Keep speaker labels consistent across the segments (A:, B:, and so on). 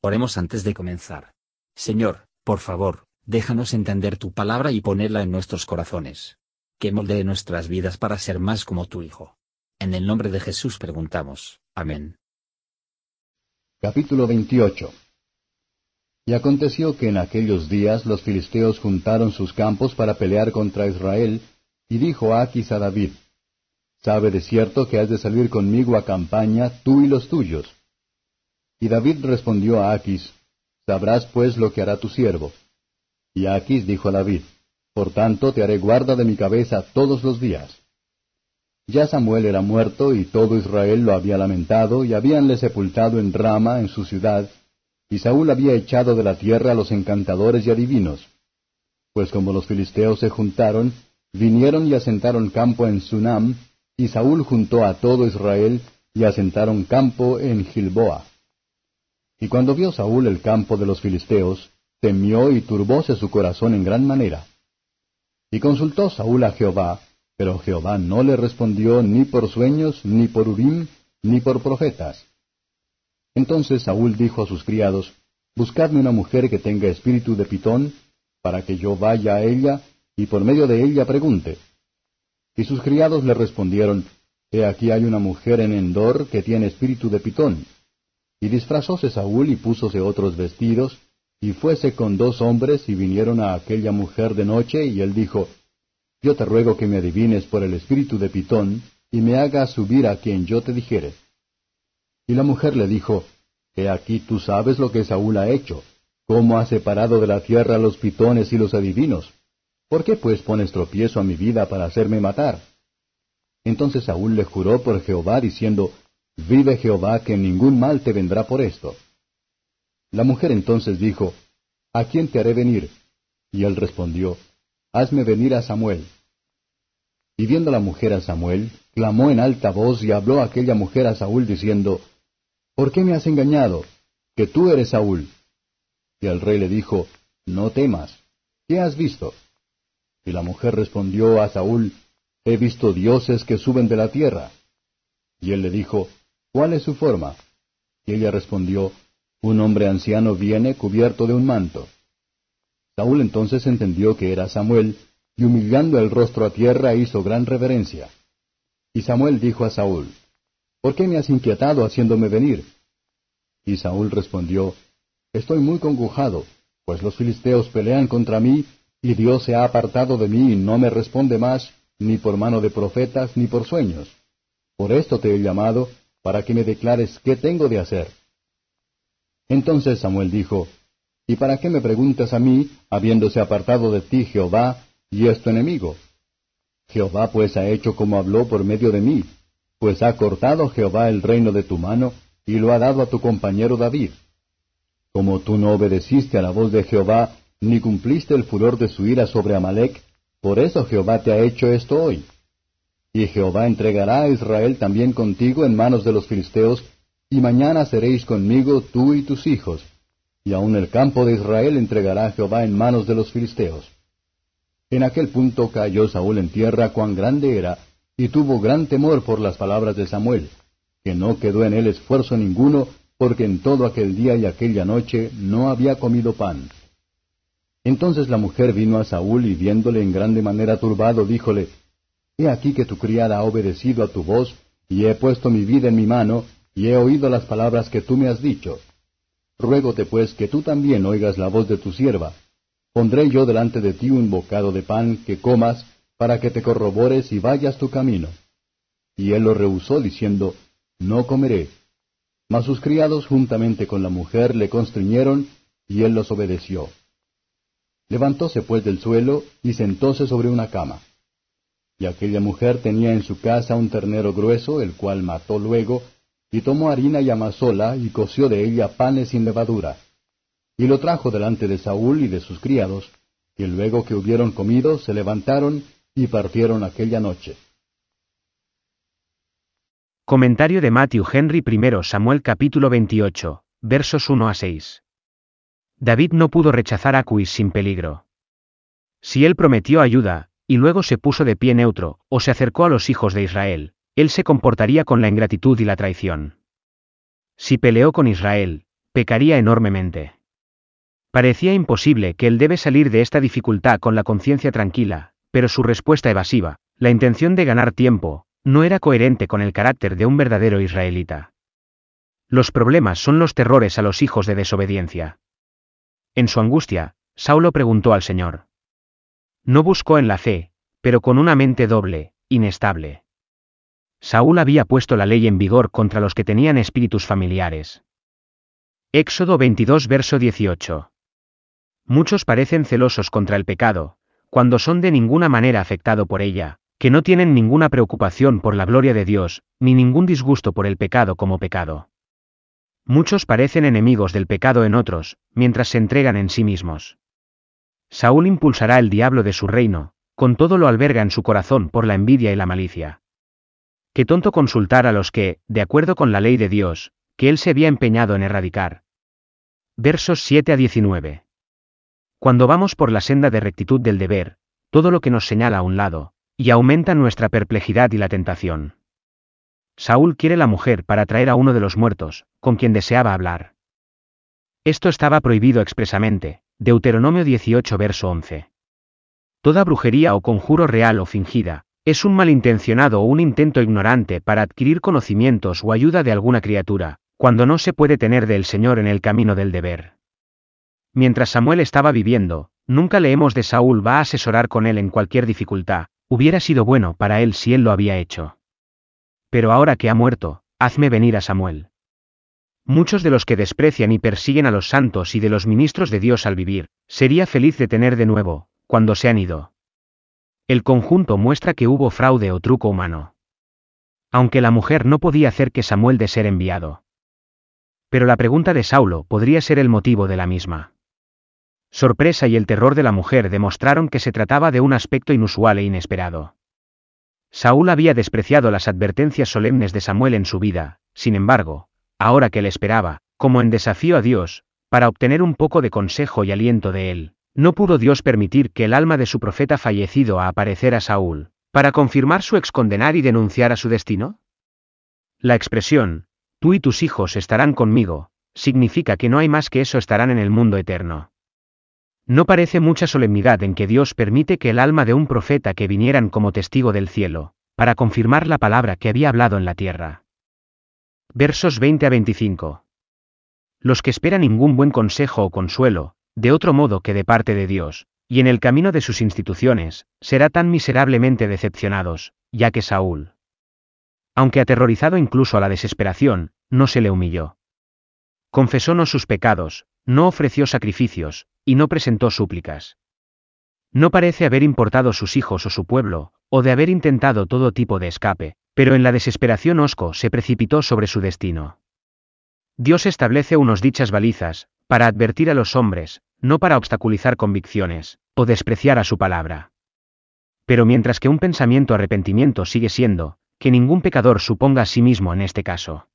A: Oremos antes de comenzar. Señor, por favor, déjanos entender tu palabra y ponerla en nuestros corazones. Que moldee nuestras vidas para ser más como tu Hijo. En el nombre de Jesús preguntamos. Amén.
B: Capítulo 28 Y aconteció que en aquellos días los filisteos juntaron sus campos para pelear contra Israel, y dijo Aquis a David, Sabe de cierto que has de salir conmigo a campaña, tú y los tuyos. Y David respondió a Aquis, Sabrás pues lo que hará tu siervo. Y Aquis dijo a David, Por tanto te haré guarda de mi cabeza todos los días. Ya Samuel era muerto y todo Israel lo había lamentado y habíanle sepultado en Rama, en su ciudad, y Saúl había echado de la tierra a los encantadores y adivinos. Pues como los filisteos se juntaron, vinieron y asentaron campo en Sunam, y Saúl juntó a todo Israel y asentaron campo en Gilboa. Y cuando vio Saúl el campo de los filisteos, temió y turbóse su corazón en gran manera. Y consultó Saúl a Jehová, pero Jehová no le respondió ni por sueños, ni por Urim, ni por profetas. Entonces Saúl dijo a sus criados, Buscadme una mujer que tenga espíritu de pitón, para que yo vaya a ella, y por medio de ella pregunte. Y sus criados le respondieron, He aquí hay una mujer en Endor que tiene espíritu de pitón. Y disfrazóse Saúl y púsose otros vestidos, y fuese con dos hombres y vinieron a aquella mujer de noche, y él dijo, Yo te ruego que me adivines por el espíritu de Pitón, y me hagas subir a quien yo te dijere. Y la mujer le dijo, He aquí tú sabes lo que Saúl ha hecho, cómo ha separado de la tierra los pitones y los adivinos. ¿Por qué pues pones tropiezo a mi vida para hacerme matar? Entonces Saúl le juró por Jehová, diciendo, Vive Jehová que ningún mal te vendrá por esto. La mujer entonces dijo, ¿A quién te haré venir? Y él respondió, Hazme venir a Samuel. Y viendo la mujer a Samuel, clamó en alta voz y habló aquella mujer a Saúl diciendo, ¿Por qué me has engañado? Que tú eres Saúl. Y el rey le dijo, No temas. ¿Qué has visto? Y la mujer respondió a Saúl, He visto dioses que suben de la tierra. Y él le dijo, ¿Cuál es su forma? Y ella respondió, Un hombre anciano viene cubierto de un manto. Saúl entonces entendió que era Samuel, y humillando el rostro a tierra hizo gran reverencia. Y Samuel dijo a Saúl, ¿Por qué me has inquietado haciéndome venir? Y Saúl respondió, Estoy muy congojado, pues los filisteos pelean contra mí, y Dios se ha apartado de mí y no me responde más, ni por mano de profetas, ni por sueños. Por esto te he llamado, para que me declares qué tengo de hacer. Entonces Samuel dijo, ¿Y para qué me preguntas a mí, habiéndose apartado de ti Jehová, y es tu enemigo? Jehová pues ha hecho como habló por medio de mí, pues ha cortado Jehová el reino de tu mano, y lo ha dado a tu compañero David. Como tú no obedeciste a la voz de Jehová, ni cumpliste el furor de su ira sobre Amalek, por eso Jehová te ha hecho esto hoy. Y Jehová entregará a Israel también contigo en manos de los filisteos, y mañana seréis conmigo tú y tus hijos, y aun el campo de Israel entregará Jehová en manos de los filisteos. En aquel punto cayó Saúl en tierra cuán grande era, y tuvo gran temor por las palabras de Samuel, que no quedó en él esfuerzo ninguno, porque en todo aquel día y aquella noche no había comido pan. Entonces la mujer vino a Saúl y viéndole en grande manera turbado, díjole, He aquí que tu criada ha obedecido a tu voz, y he puesto mi vida en mi mano, y he oído las palabras que tú me has dicho. Ruégote pues que tú también oigas la voz de tu sierva. Pondré yo delante de ti un bocado de pan que comas, para que te corrobores y vayas tu camino. Y él lo rehusó, diciendo, No comeré. Mas sus criados juntamente con la mujer le constriñeron, y él los obedeció. Levantóse pues del suelo, y sentóse sobre una cama. Y aquella mujer tenía en su casa un ternero grueso, el cual mató luego, y tomó harina y amasóla, y coció de ella panes sin levadura. Y lo trajo delante de Saúl y de sus criados, y luego que hubieron comido, se levantaron y partieron aquella noche.
C: Comentario de Matthew Henry I Samuel capítulo 28, versos 1 a 6. David no pudo rechazar a Cuis sin peligro. Si él prometió ayuda, y luego se puso de pie neutro, o se acercó a los hijos de Israel, él se comportaría con la ingratitud y la traición. Si peleó con Israel, pecaría enormemente. Parecía imposible que él debe salir de esta dificultad con la conciencia tranquila, pero su respuesta evasiva, la intención de ganar tiempo, no era coherente con el carácter de un verdadero israelita. Los problemas son los terrores a los hijos de desobediencia. En su angustia, Saulo preguntó al Señor. No buscó en la fe, pero con una mente doble, inestable. Saúl había puesto la ley en vigor contra los que tenían espíritus familiares. Éxodo 22 verso 18. Muchos parecen celosos contra el pecado, cuando son de ninguna manera afectado por ella, que no tienen ninguna preocupación por la gloria de Dios, ni ningún disgusto por el pecado como pecado. Muchos parecen enemigos del pecado en otros, mientras se entregan en sí mismos. Saúl impulsará el diablo de su reino, con todo lo alberga en su corazón por la envidia y la malicia. Qué tonto consultar a los que, de acuerdo con la ley de Dios, que él se había empeñado en erradicar. Versos 7 a 19. Cuando vamos por la senda de rectitud del deber, todo lo que nos señala a un lado, y aumenta nuestra perplejidad y la tentación. Saúl quiere la mujer para traer a uno de los muertos, con quien deseaba hablar. Esto estaba prohibido expresamente, Deuteronomio 18 verso 11. Toda brujería o conjuro real o fingida, es un malintencionado o un intento ignorante para adquirir conocimientos o ayuda de alguna criatura, cuando no se puede tener del Señor en el camino del deber. Mientras Samuel estaba viviendo, nunca leemos de Saúl va a asesorar con él en cualquier dificultad, hubiera sido bueno para él si él lo había hecho. Pero ahora que ha muerto, hazme venir a Samuel. Muchos de los que desprecian y persiguen a los santos y de los ministros de Dios al vivir, sería feliz de tener de nuevo, cuando se han ido. El conjunto muestra que hubo fraude o truco humano. Aunque la mujer no podía hacer que Samuel de ser enviado. Pero la pregunta de Saulo podría ser el motivo de la misma sorpresa y el terror de la mujer demostraron que se trataba de un aspecto inusual e inesperado. Saúl había despreciado las advertencias solemnes de Samuel en su vida, sin embargo, ahora que le esperaba, como en desafío a Dios, para obtener un poco de consejo y aliento de él, no pudo Dios permitir que el alma de su profeta fallecido a aparecer a Saúl, para confirmar su excondenar y denunciar a su destino? La expresión, tú y tus hijos estarán conmigo, significa que no hay más que eso estarán en el mundo eterno. No parece mucha solemnidad en que Dios permite que el alma de un profeta que vinieran como testigo del cielo, para confirmar la palabra que había hablado en la tierra. Versos 20 a 25. Los que esperan ningún buen consejo o consuelo, de otro modo que de parte de Dios, y en el camino de sus instituciones, será tan miserablemente decepcionados, ya que Saúl. Aunque aterrorizado incluso a la desesperación, no se le humilló. Confesó no sus pecados, no ofreció sacrificios, y no presentó súplicas. No parece haber importado sus hijos o su pueblo, o de haber intentado todo tipo de escape, pero en la desesperación Osco se precipitó sobre su destino. Dios establece unos dichas balizas, para advertir a los hombres, no para obstaculizar convicciones, o despreciar a su palabra. Pero mientras que un pensamiento arrepentimiento sigue siendo, que ningún pecador suponga a sí mismo en este caso.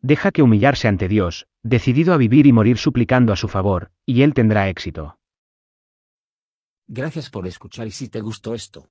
C: Deja que humillarse ante Dios, decidido a vivir y morir suplicando a su favor, y él tendrá éxito.
A: Gracias por escuchar y si te gustó esto,